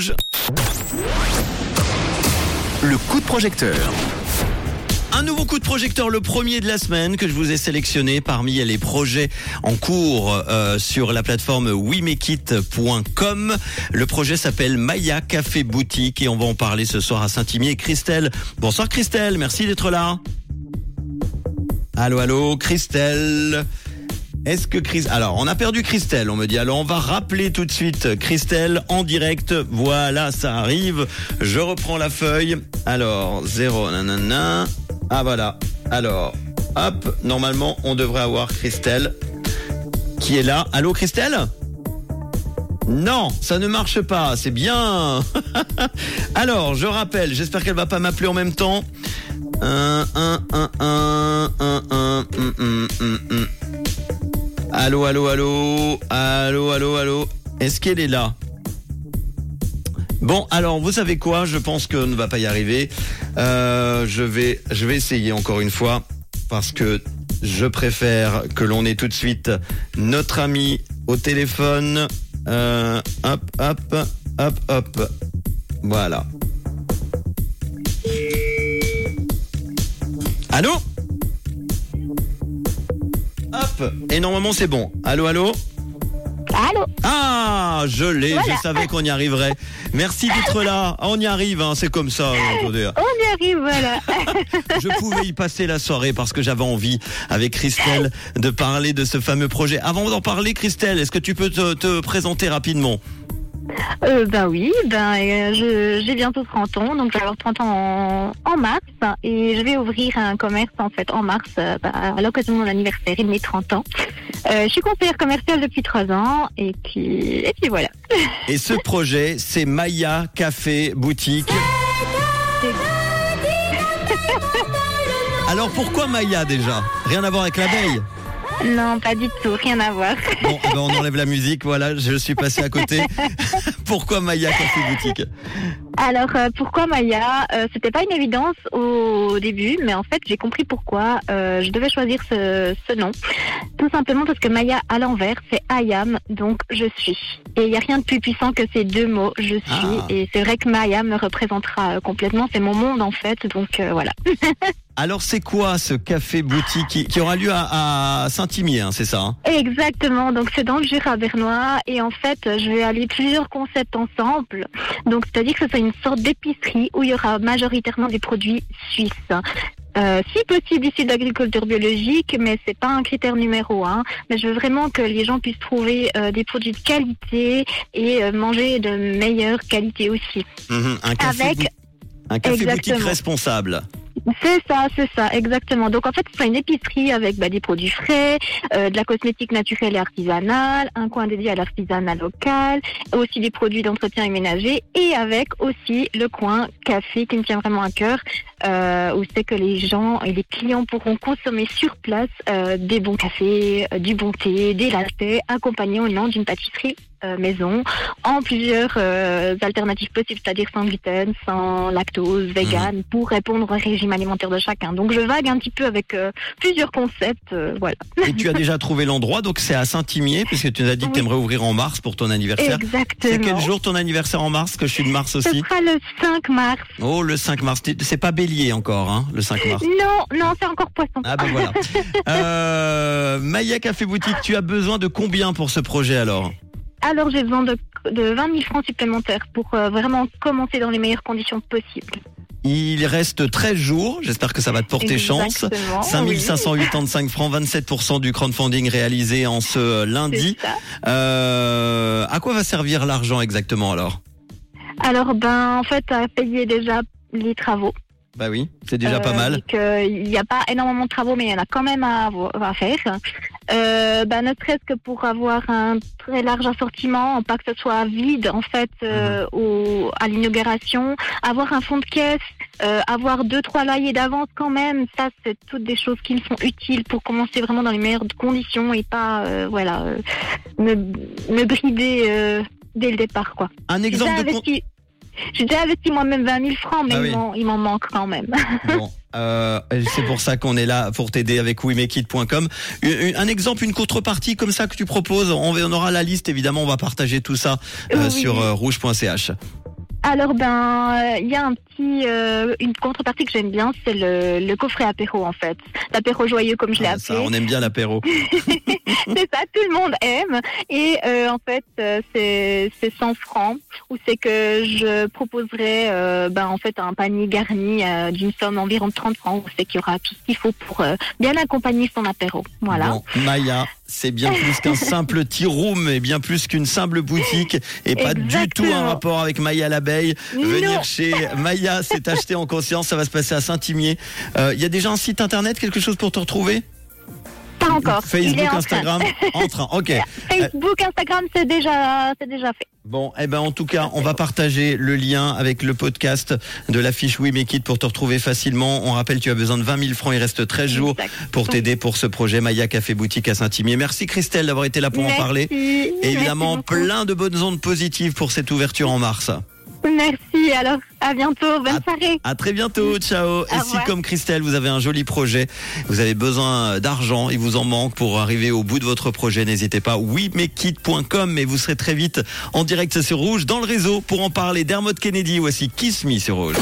Rouge. Le coup de projecteur. Un nouveau coup de projecteur, le premier de la semaine que je vous ai sélectionné parmi les projets en cours euh, sur la plateforme wemekit.com. Le projet s'appelle Maya Café Boutique et on va en parler ce soir à Saint-Imier. Christelle, bonsoir Christelle, merci d'être là. Allô, allô, Christelle. Est-ce que Chris... Alors, on a perdu Christelle, on me dit. Alors, on va rappeler tout de suite Christelle en direct. Voilà, ça arrive. Je reprends la feuille. Alors, 0, nanana. Ah, voilà. Alors, hop, normalement, on devrait avoir Christelle qui est là. Allô, Christelle? Non, ça ne marche pas, c'est bien. Alors, je rappelle, j'espère qu'elle va pas m'appeler en même temps. Allô, allô, allô, allô, allô, allô. Est-ce qu'elle est là? Bon, alors vous savez quoi? Je pense qu'on ne va pas y arriver. Euh, je vais, je vais essayer encore une fois parce que je préfère que l'on ait tout de suite notre ami au téléphone. Euh, hop, hop, hop, hop. Voilà. Allô? Et normalement c'est bon. Allô, allô Allô Ah, je l'ai, Voilà. je savais qu'on y arriverait. Merci d'être là. Ah, On y arrive, hein, c'est comme ça. attendez. On y arrive, voilà. Je pouvais y passer la soirée parce que j'avais envie, avec Christelle, de parler de ce fameux projet. Avant d'en parler, Christelle, est-ce que tu peux te, te présenter rapidement? Euh, ben oui, ben euh, je- j'ai bientôt 30 ans, donc je vais avoir 30 ans en, en mars et je vais ouvrir un commerce en fait en mars euh, ben, à l'occasion de mon anniversaire et de mes 30 ans. Euh, je suis conseillère commerciale depuis 3 ans et puis et puis voilà. Et ce projet, c'est Maya Café Boutique. Alors pourquoi Maya déjà? Rien à voir avec l'abeille? Non, pas du tout, rien à voir. Bon, eh ben, on enlève la musique, voilà, je suis passé à côté. pourquoi Maya Café Boutique Alors euh, pourquoi Maya euh, C'était pas une évidence au début, mais en fait j'ai compris pourquoi euh, je devais choisir ce, ce nom. Tout simplement parce que Maya à l'envers c'est I am, donc je suis. Et il n'y a rien de plus puissant que ces deux mots, je suis. Ah. Et c'est vrai que Maya me représentera euh, complètement, c'est mon monde en fait, donc voilà. Alors c'est quoi ce café boutique qui, qui aura lieu à, à Saint-Imier, hein, c'est ça hein? Exactement, donc c'est dans le Jura bernois et en fait je vais allier plusieurs ensemble. Donc c'est-à-dire que ce sera une sorte d'épicerie où il y aura majoritairement des produits suisses. Euh, si possible issus d'agriculture biologique, mais c'est pas un critère numéro un. Mais je veux vraiment que les gens puissent trouver euh, des produits de qualité et euh, manger de meilleure qualité aussi. Mhm, Un café, Avec- un café boutique responsable. C'est ça, c'est ça, exactement. Donc en fait, ce une épicerie avec bah, des produits frais, euh, de la cosmétique naturelle et artisanale, un coin dédié à l'artisanat local, aussi des produits d'entretien et ménager, et avec aussi le coin café qui me tient vraiment à cœur, euh, où c'est que les gens et les clients pourront consommer sur place euh, des bons cafés, euh, du bon thé, des lattes, accompagnés au nom d'une pâtisserie euh, maison, en plusieurs euh, alternatives possibles, c'est-à-dire sans gluten, sans lactose, vegan, pour répondre au régime alimentaire de chacun. Donc je vague un petit peu avec euh, plusieurs concepts, voilà. Et tu as déjà trouvé l'endroit, donc c'est à Saint-Imier, puisque tu nous as dit que tu aimerais ouvrir en mars pour ton anniversaire. Exactement. C'est quel jour ton anniversaire en mars Que je suis de mars Ce aussi. sera le 5 mars. Oh, le 5 mars. C'est pas bélier encore, hein, le 5 mars. Non, non, c'est encore poisson. Ah ben voilà. Euh, Maya Café Boutique, tu as besoin de combien pour ce projet alors? Alors j'ai besoin de, de 20 000 francs supplémentaires pour euh, vraiment commencer dans les meilleures conditions possibles. Il reste 13 jours, j'espère que ça va te porter chance. Exactement, 5585 francs, 27% du crowdfunding réalisé en ce oui, lundi. Euh, à quoi va servir l'argent exactement alors? Alors ben en fait à payer déjà les travaux. Bah oui, c'est déjà pas Euh, mal. Il n'y a pas énormément de travaux, mais il y en a quand même à faire. Euh, bah, ne serait-ce que pour avoir un très large assortiment, pas que ce soit vide en fait euh, Mhm. au, à l'inauguration, avoir un fond de caisse, euh, avoir deux trois loyers d'avance quand même, ça c'est toutes des choses qui me sont utiles pour commencer vraiment dans les meilleures conditions et pas euh, voilà euh, me, me brider euh, dès le départ quoi. Un J'ai exemple déjà de... con- investi, j'ai déjà investi moi-même 20 000 francs, mais Ah il oui. m'en- il m'en manque quand même. Bon, euh, c'est pour ça qu'on est là pour t'aider avec wimekit.com. Un, exemple, une contrepartie comme ça que tu proposes, on, on aura la liste évidemment, on va partager tout ça euh, Oui. sur euh, rouge.ch. Alors ben, euh, il y a un petit, euh, une contrepartie que j'aime bien, c'est le, le coffret apéro en fait, l'apéro joyeux comme je l'ai Ah, appelé. ça, on aime bien l'apéro. c'est ça, tout le monde aime. Et euh, en fait, euh, c'est c'est 100 francs, où c'est que je proposerai ben, en fait un panier garni d'une somme environ de 30 francs, où c'est qu'il y aura tout ce qu'il faut pour euh, bien accompagner son apéro. Voilà. Bon, Maya, c'est bien plus qu'un simple tea room et bien plus qu'une simple boutique et pas du tout un rapport avec Maya l'abeille. Venir Non. chez Maya, c'est acheter en conscience, ça va se passer à Saint-Imier. Euh, Il y a déjà un site internet, quelque chose pour te retrouver? Pas encore. Facebook, en. Instagram, en train. Ok. Facebook, Instagram, c'est déjà, c'est déjà fait. Bon, eh ben en tout cas, on va partager le lien avec le podcast de la fiche We Make It pour te retrouver facilement. On rappelle, tu as besoin de 20 000 francs. Il reste 13 jours pour t'aider pour ce projet Maya Café Boutique à Saint-Imier. Merci Christelle d'avoir été là pour en parler. Et évidemment, Merci plein de bonnes ondes positives pour cette ouverture en mars. Merci. Alors, à bientôt. Bonne À- soirée. À très bientôt, ciao. Et si comme Christelle, vous avez un joli projet, vous avez besoin d'argent, il vous en manque pour arriver au bout de votre projet, n'hésitez pas, wemekit.com et vous serez très vite en direct sur Rouge dans le réseau pour en parler. Dermot Kennedy, voici Kiss Me sur Rouge.